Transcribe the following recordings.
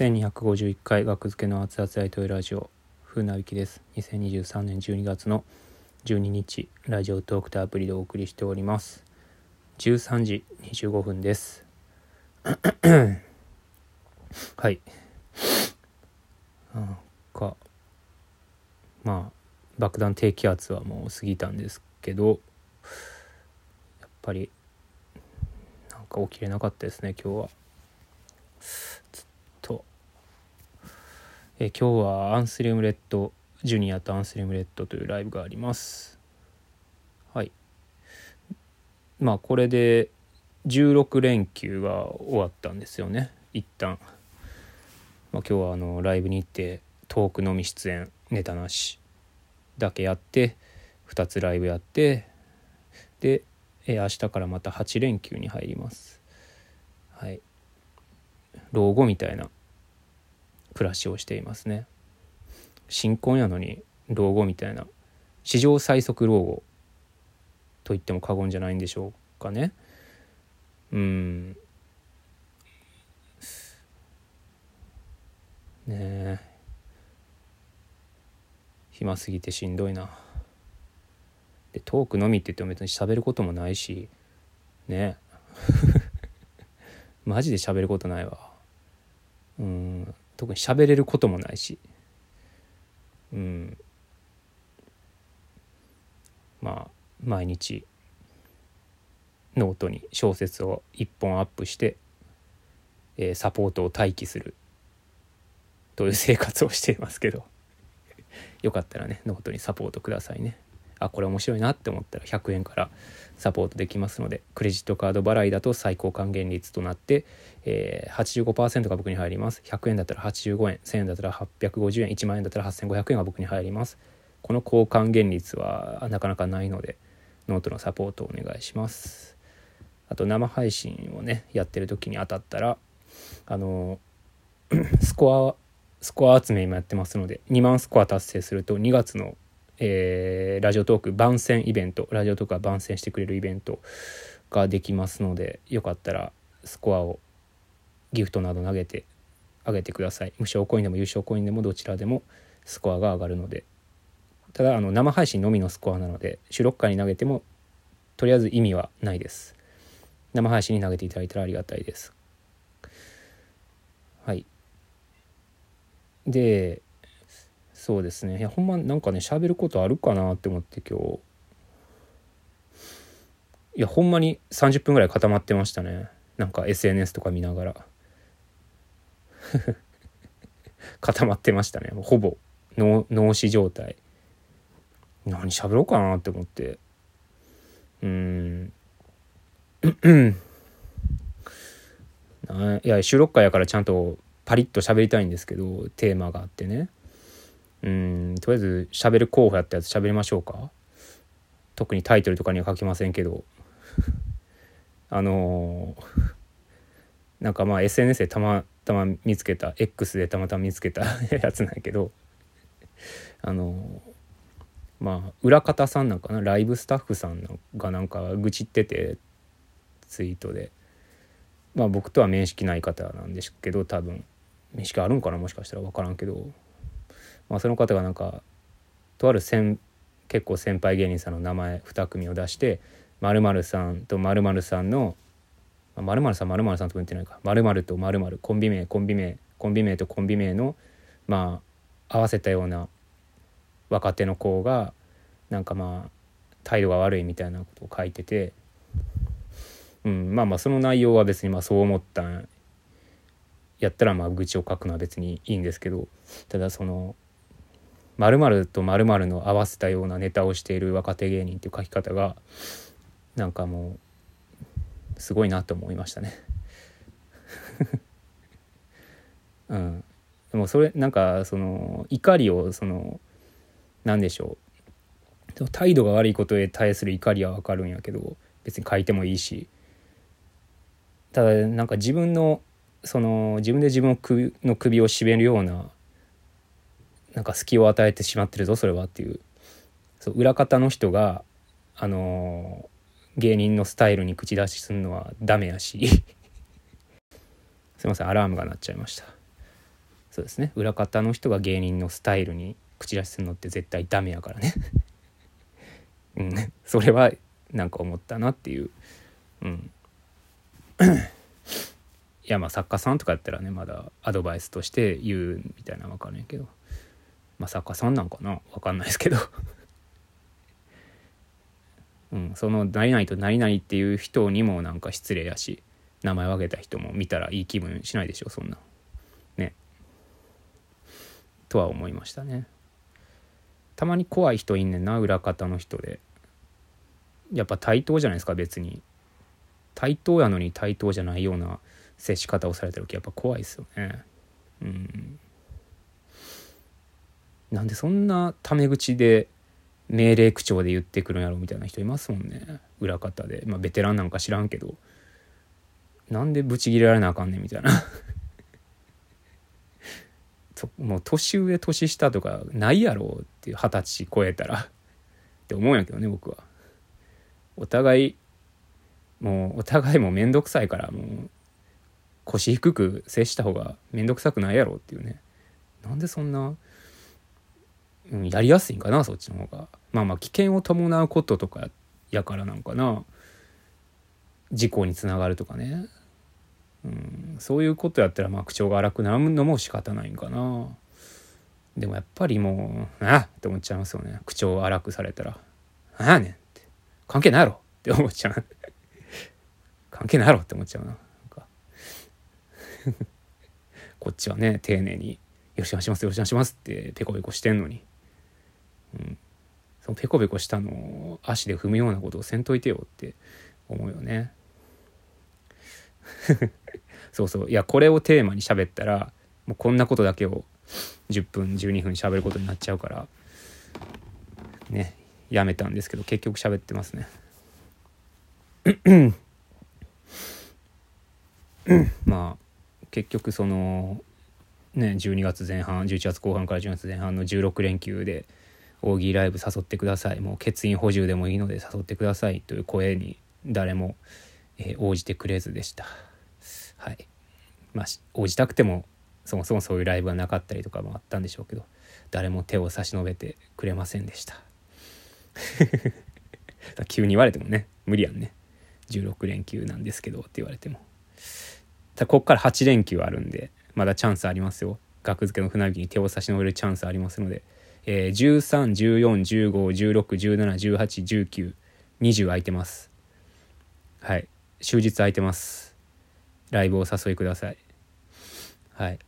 1251回学付けの熱々大統領ラジオ風なびきです。2023年12月の12日ラジオトークとアプリでお送りしております。13時25分です。はい。なんかまあ爆弾低気圧はもう過ぎたんですけどやっぱりなんか起きれなかったですね今日は。え今日はアンスリウムレッドジュニアとアンスリウムレッドというライブがあります。はい。まあこれで16連休が終わったんですよね。一旦。まあ、今日はあのライブに行ってトークのみ出演ネタなしだけやって2つライブやってで、え明日からまた8連休に入ります。はい。老後みたいな暮らしをしていますね。新婚やのに老後みたいな。史上最速老後。と言っても過言じゃないんでしょうかね。うん。ねえ。暇すぎてしんどいな。でトークのみって言っても別に喋ることもないし。ねえ。マジで喋ることないわ。うん。特に喋れることもないし。うん。まあ毎日ノートに小説を1本アップして、えー、サポートを待機するという生活をしていますけど。よかったらねノートにサポートくださいね。あこれ面白いなって思ったら100円からサポートできますのでクレジットカード払いだと最高還元率となって、えー、85%が僕に入ります。100円だったら85円1000円だったら850円1万円だったら8500円が僕に入ります。この高還元率はなかなかないのでノートのサポートをお願いします。あと生配信をねやってる時に当たったらあのスコアスコア集め今やってますので2万スコア達成すると2月の、えー、ラジオトーク番宣イベントラジオトークが番宣してくれるイベントができますのでよかったらスコアをギフトなど投げてあげてください。無償コインでも優勝コインでもどちらでもスコアが上がるので。ただあの生配信のみのスコアなので収録回に投げてもとりあえず意味はないです。生配信に投げていただいたらありがたいです。はい。でそうですね。いやほんまなんかね喋ることあるかなって思って今日。いやほんまに30分ぐらい固まってましたね。なんか SNS とか見ながら。固まってましたね。ほぼ。脳死状態。何喋ろうかなって思って。うん。いや収録会やからちゃんとパリッと喋りたいんですけどテーマがあってね。うんとりあえず喋る候補やったやつ喋りましょうか。特にタイトルとかには書きませんけど。あのー、なんかまあ SNS でたまたま見つけた X でたまたま見つけた やつなんやけど。あのー、まあ裏方さんなんかな？ライブスタッフさんがなんか愚痴っててツイートで。まあ僕とは面識ない方なんですけど多分。面識あるんかな？もしかしたら分からんけど、まあ、その方がなんかとある先結構先輩芸人さんの名前2組を出して〇〇さんと〇〇さんの〇〇さん〇〇さんとも言ってないか。〇〇と〇〇コンビ名コンビ名コンビ名とコンビ名のまあ合わせたような若手の子がなんかまあ態度が悪いみたいなことを書いてて、うん、まあまあその内容は別にまあそう思ったんやったらまあ愚痴を書くのは別にいいんですけどただその〇〇と〇〇の合わせたようなネタをしている若手芸人っていう書き方がなんかもうすごいなと思いましたね。うん、でもそれなんかその怒りをその何でしょう。態度が悪いことへ対する怒りは分かるんやけど別に書いてもいいし。ただなんか自分のその自分で自分の首を絞めるようななんか隙を与えてしまってるぞそれはっていう。そう裏方の人があの芸人のスタイルに口出しするのはダメやし。すいませんアラームが鳴っちゃいました。そうですね。裏方の人が芸人のスタイルに口出しするのって絶対ダメやからね。うん。それはなんか思ったなっていう。うん。いやまあ作家さんとかやったらねまだアドバイスとして言うみたいなのは分かんないけど。まあ作家さんなんかな？分かんないですけど。うん、その何々と何々っていう人にもなんか失礼やし名前を挙げた人も見たらいい気分しないでしょ？そんな。ね。とは思いましたね。たまに怖い人いんねんな裏方の人で。やっぱ対等じゃないですか別に。対等やのに対等じゃないような接し方をされた時やっぱ怖いですよね。うん。なんでそんなタメ口で命令口調で言ってくるんやろみたいな人いますもんね。裏方で。まあベテランなんか知らんけど。なんでブチギレられなあかんねんみたいな。もう年上年下とかないやろっていう二十歳超えたら。って思うんやけどね僕は。お互いもうお互いも面倒くさいからもう腰低く接した方が面倒くさくないやろっていうね。なんでそんな、うん、やりやすいんかなそっちの方が。まあまあ危険を伴うこととかやからなんかな。事故につながるとかね、うん、そういうことやったらまあ口調が荒くなるのも仕方ないんかな。でもやっぱりもうあっって思っちゃいますよね。口調荒くされたら「ああねん」って。関係ないやろ。って思っちゃう。関係ないやろ。って思っちゃうな。なんか。こっちはね丁寧に「よろしくお願いしますよろしくお願いします」ってペコペコしてんのに、うん、そのペコペコしたのを足で踏むようなことをせんといてよって思うよね。そうそういやこれをテーマに喋ったらもうこんなことだけを10分12分喋ることになっちゃうからねやめたんですけど結局喋ってますね。まあ結局そのね12月前半11月後半から12月前半の16連休で大喜利ライブ誘ってください。もう欠員補充でもいいので誘ってください。という声に誰も、えー、応じてくれずでした。はい。まあ応じたくてもそもそもそういうライブはなかったりとかもあったんでしょうけど誰も手を差し伸べてくれませんでした。急に言われてもね無理やんね。16連休なんですけどって言われても。ただこっから8連休あるんでまだチャンスありますよ。額付けの船引きに手を差し伸べるチャンスありますのでえー、1314151617181920空いてます。はい。終日空いてます。ライブをお誘いください。はい。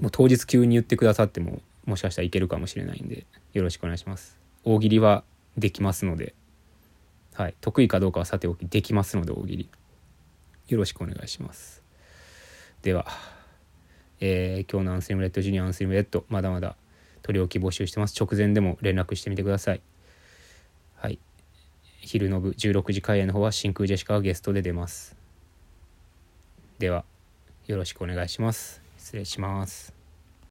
もう当日急に言ってくださってももしかしたらいけるかもしれないんでよろしくお願いします。大喜利はできますので。はい。得意かどうかはさておきできますので大喜利。よろしくお願いします。では、えー、今日のアンスリムレッドジュニアアンスリムレッドまだまだ取り置き募集してます。直前でも連絡してみてください。はい。昼の部16時開演の方は真空ジェシカがゲストで出ます。ではよろしくお願いします。失礼します。